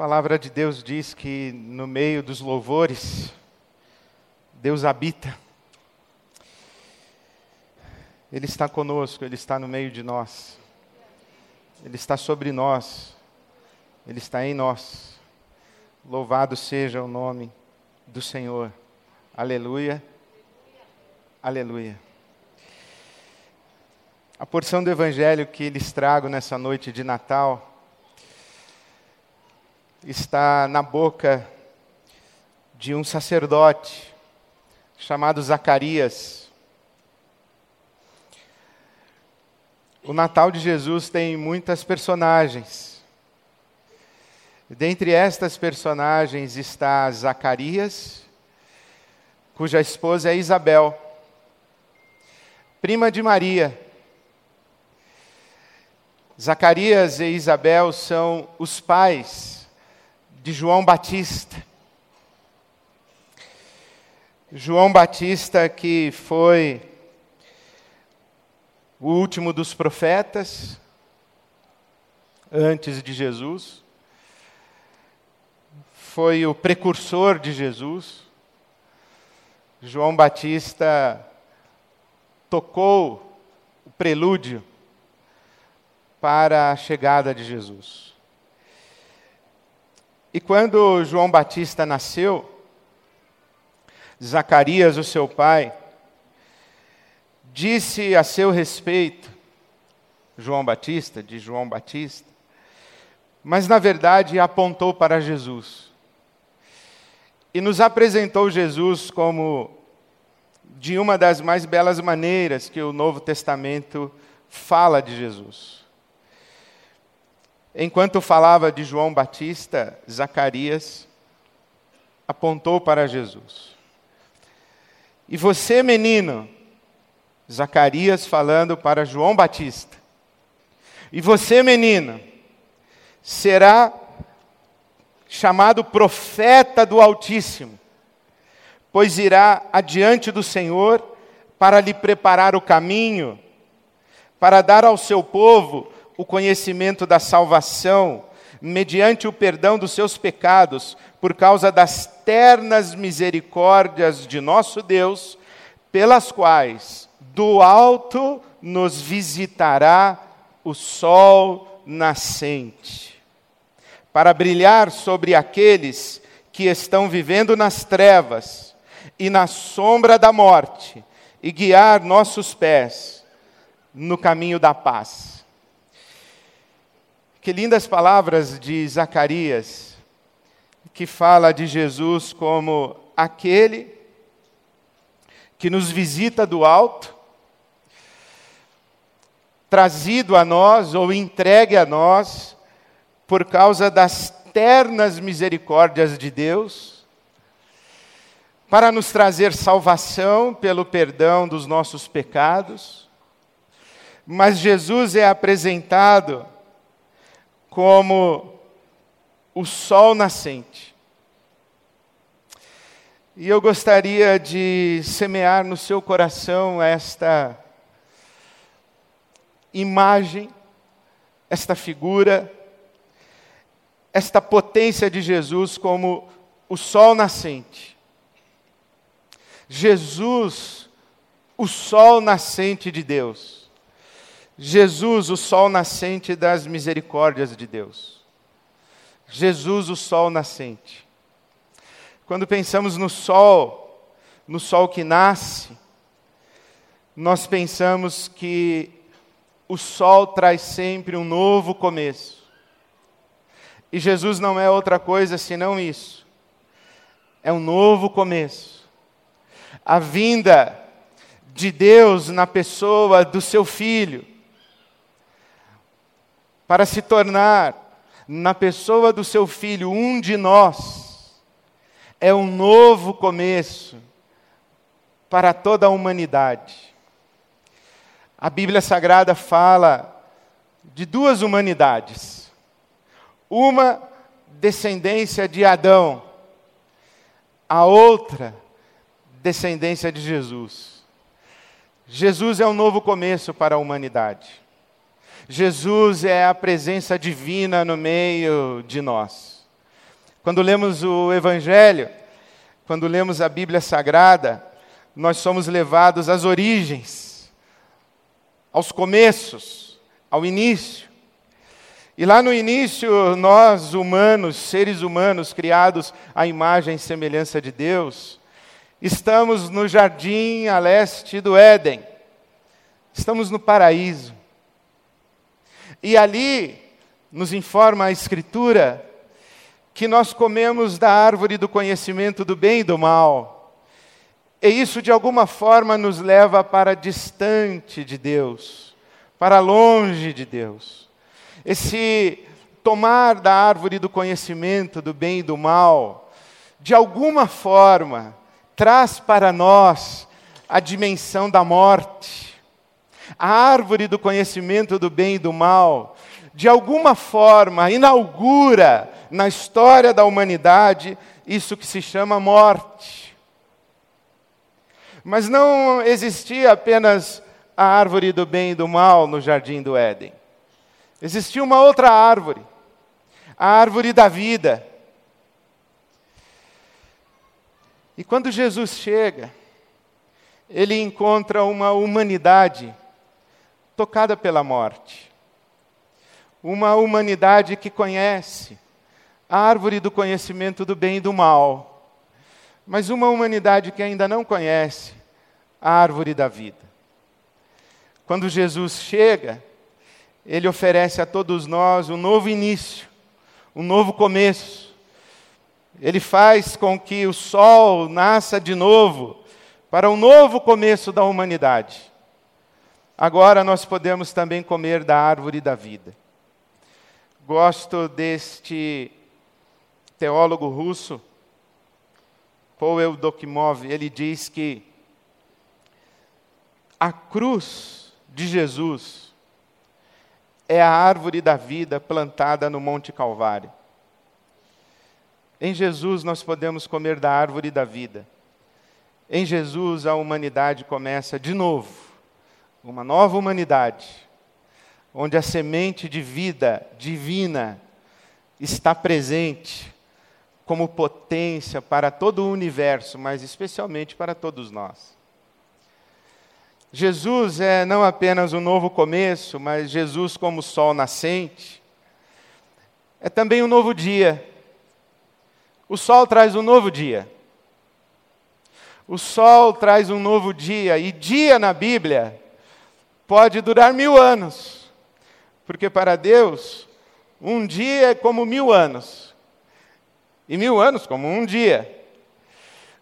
palavra de Deus diz que no meio dos louvores, Deus habita. Ele está conosco, Ele está no meio de nós. Ele está sobre nós. Ele está em nós. Louvado seja o nome do Senhor. Aleluia. Aleluia. A porção do Evangelho que lhes trago nessa noite de Natal está na boca de um sacerdote chamado Zacarias. O Natal de Jesus tem muitas personagens. Dentre estas personagens está Zacarias, cuja esposa é Isabel, prima de Maria. Zacarias e Isabel são os pais de João Batista. João Batista, que foi o último dos profetas, antes de Jesus, foi o precursor de Jesus. João Batista tocou o prelúdio para a chegada de Jesus. E quando João Batista nasceu, Zacarias, o seu pai, disse a seu respeito, João Batista, de João Batista, mas na verdade apontou para Jesus. E nos apresentou Jesus como de uma das mais belas maneiras que o Novo Testamento fala de Jesus. Enquanto falava de João Batista, Zacarias apontou para Jesus. E você, menino, Zacarias falando para João Batista. E você, menino, será chamado profeta do Altíssimo, pois irá adiante do Senhor para lhe preparar o caminho, para dar ao seu povo o conhecimento da salvação, mediante o perdão dos seus pecados, por causa das ternas misericórdias de nosso Deus, pelas quais do alto nos visitará o sol nascente, para brilhar sobre aqueles que estão vivendo nas trevas e na sombra da morte, e guiar nossos pés no caminho da paz. Que lindas palavras de Zacarias, que fala de Jesus como aquele que nos visita do alto, trazido a nós ou entregue a nós por causa das ternas misericórdias de Deus, para nos trazer salvação pelo perdão dos nossos pecados. Mas Jesus é apresentado como o sol nascente. E eu gostaria de semear no seu coração esta imagem, esta figura, esta potência de Jesus como o sol nascente. Jesus, o sol nascente de Deus. Jesus, o sol nascente das misericórdias de Deus. Jesus, o sol nascente. Quando pensamos no sol, no sol que nasce, nós pensamos que o sol traz sempre um novo começo. E Jesus não é outra coisa senão isso. É um novo começo. A vinda de Deus na pessoa do seu filho para se tornar, na pessoa do seu filho, um de nós, é um novo começo para toda a humanidade. A Bíblia Sagrada fala de duas humanidades. Uma descendência de Adão, a outra descendência de Jesus. Jesus é um novo começo para a humanidade. Jesus é a presença divina no meio de nós. Quando lemos o Evangelho, quando lemos a Bíblia Sagrada, nós somos levados às origens, aos começos, ao início. E lá no início, nós humanos, seres humanos criados à imagem e semelhança de Deus, estamos no jardim a leste do Éden. Estamos no paraíso. E ali nos informa a Escritura que nós comemos da árvore do conhecimento do bem e do mal. E isso, de alguma forma, nos leva para distante de Deus, para longe de Deus. Esse tomar da árvore do conhecimento do bem e do mal, de alguma forma, traz para nós a dimensão da morte. A árvore do conhecimento do bem e do mal, de alguma forma, inaugura na história da humanidade isso que se chama morte. Mas não existia apenas a árvore do bem e do mal no jardim do Éden. Existia uma outra árvore, a árvore da vida. E quando Jesus chega, ele encontra uma humanidade tocada pela morte. Uma humanidade que conhece a árvore do conhecimento do bem e do mal, mas uma humanidade que ainda não conhece a árvore da vida. Quando Jesus chega, ele oferece a todos nós um novo início, um novo começo. Ele faz com que o sol nasça de novo para um novo começo da humanidade. Agora nós podemos também comer da árvore da vida. Gosto deste teólogo russo, Paul Dokimov, ele diz que a cruz de Jesus é a árvore da vida plantada no Monte Calvário. Em Jesus nós podemos comer da árvore da vida. Em Jesus a humanidade começa de novo, uma nova humanidade, onde a semente de vida divina está presente como potência para todo o universo, mas especialmente para todos nós. Jesus é não apenas um novo começo, mas Jesus como sol nascente. É também um novo dia. O sol traz um novo dia. O sol traz um novo dia, e dia na Bíblia pode durar mil anos, porque para Deus, um dia é como mil anos, e mil anos como um dia.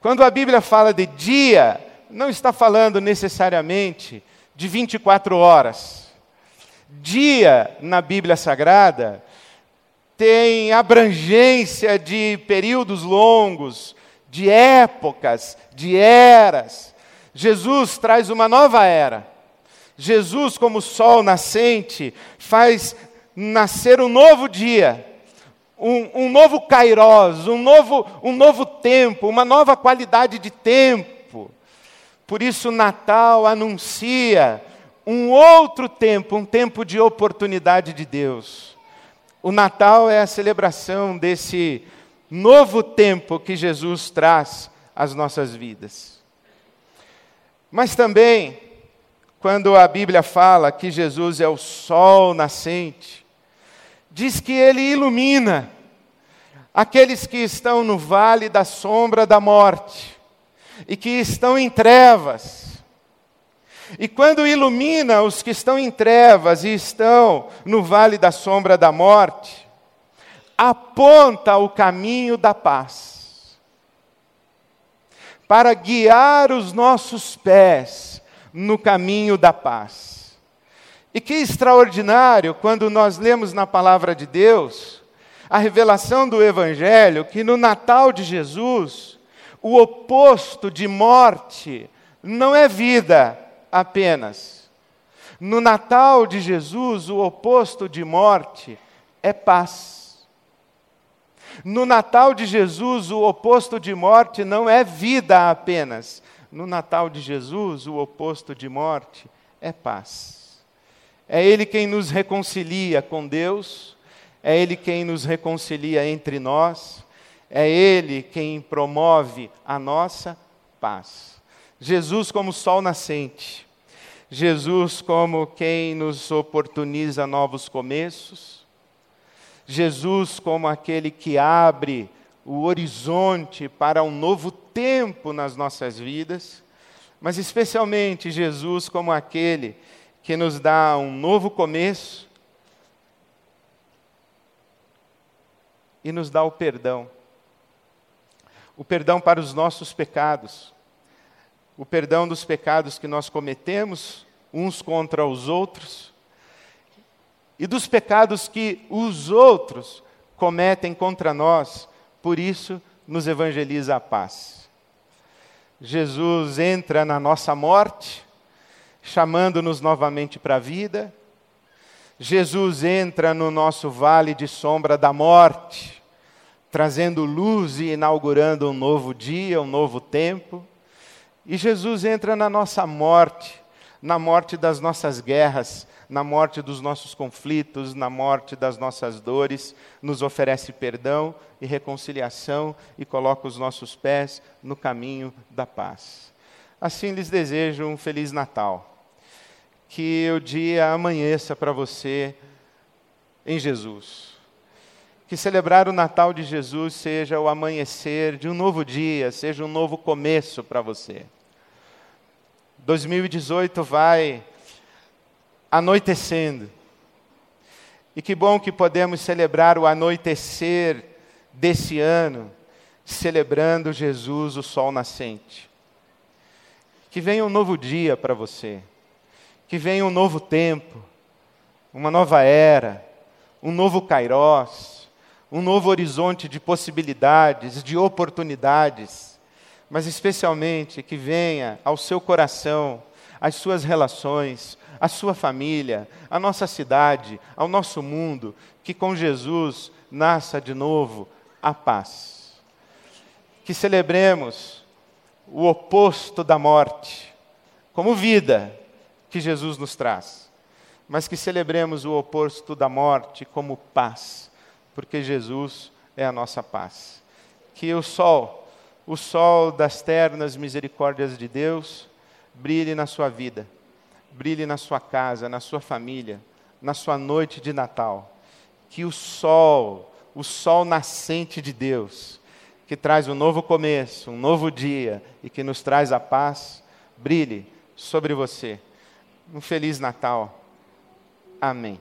Quando a Bíblia fala de dia, não está falando necessariamente de 24 horas. Dia na Bíblia Sagrada tem abrangência de períodos longos, de épocas, de eras. Jesus traz uma nova era. Jesus, como sol nascente, faz nascer um novo dia, um, um novo kairós, um novo, um novo tempo, uma nova qualidade de tempo por isso, Natal anuncia um outro tempo, um tempo de oportunidade de Deus. O Natal é a celebração desse novo tempo que Jesus traz às nossas vidas. Mas também, quando a Bíblia fala que Jesus é o sol nascente, diz que ele ilumina aqueles que estão no vale da sombra da morte e que estão em trevas. E quando ilumina os que estão em trevas e estão no vale da sombra da morte, aponta o caminho da paz, para guiar os nossos pés no caminho da paz. E que extraordinário quando nós lemos na palavra de Deus a revelação do Evangelho que no Natal de Jesus, o oposto de morte não é vida apenas. No Natal de Jesus, o oposto de morte é paz. No Natal de Jesus, o oposto de morte não é vida apenas. No Natal de Jesus, o oposto de morte é paz. É Ele quem nos reconcilia com Deus, é Ele quem nos reconcilia entre nós, É Ele quem promove a nossa paz. Jesus como sol nascente. Jesus como quem nos oportuniza novos começos. Jesus como aquele que abre o horizonte para um novo tempo nas nossas vidas, mas especialmente Jesus como aquele que nos dá um novo começo e nos dá o perdão. O perdão para os nossos pecados, o perdão dos pecados que nós cometemos uns contra os outros e dos pecados que os outros cometem contra nós, por isso nos evangeliza a paz. Jesus entra na nossa morte, chamando-nos novamente para a vida. Jesus entra no nosso vale de sombra da morte, trazendo luz e inaugurando um novo dia, um novo tempo. E Jesus entra na nossa morte, na morte das nossas guerras, na morte dos nossos conflitos, na morte das nossas dores, nos oferece perdão e reconciliação e coloca os nossos pés no caminho da paz. Assim lhes desejo um feliz Natal. Que o dia amanheça para você em Jesus. Que celebrar o Natal de Jesus seja o amanhecer de um novo dia, seja um novo começo para você. 2018 vai anoitecendo. E que bom que podemos celebrar o anoitecer desse ano, celebrando Jesus, o sol nascente. Que venha um novo dia para você, que venha um novo tempo, uma nova era, um novo kairós, um novo horizonte de possibilidades, de oportunidades, mas especialmente que venha ao seu coração, às suas relações, a sua família, a nossa cidade, ao nosso mundo, que com Jesus nasça de novo a paz. Que celebremos o oposto da morte, como vida que Jesus nos traz, mas que celebremos o oposto da morte como paz, porque Jesus é a nossa paz. Que o sol, o sol das ternas misericórdias de Deus, brilhe na sua vida brilhe na sua casa, na sua família, na sua noite de Natal. Que o sol, o sol nascente de Deus, que traz um novo começo, um novo dia e que nos traz a paz, brilhe sobre você. Um feliz Natal. Amém.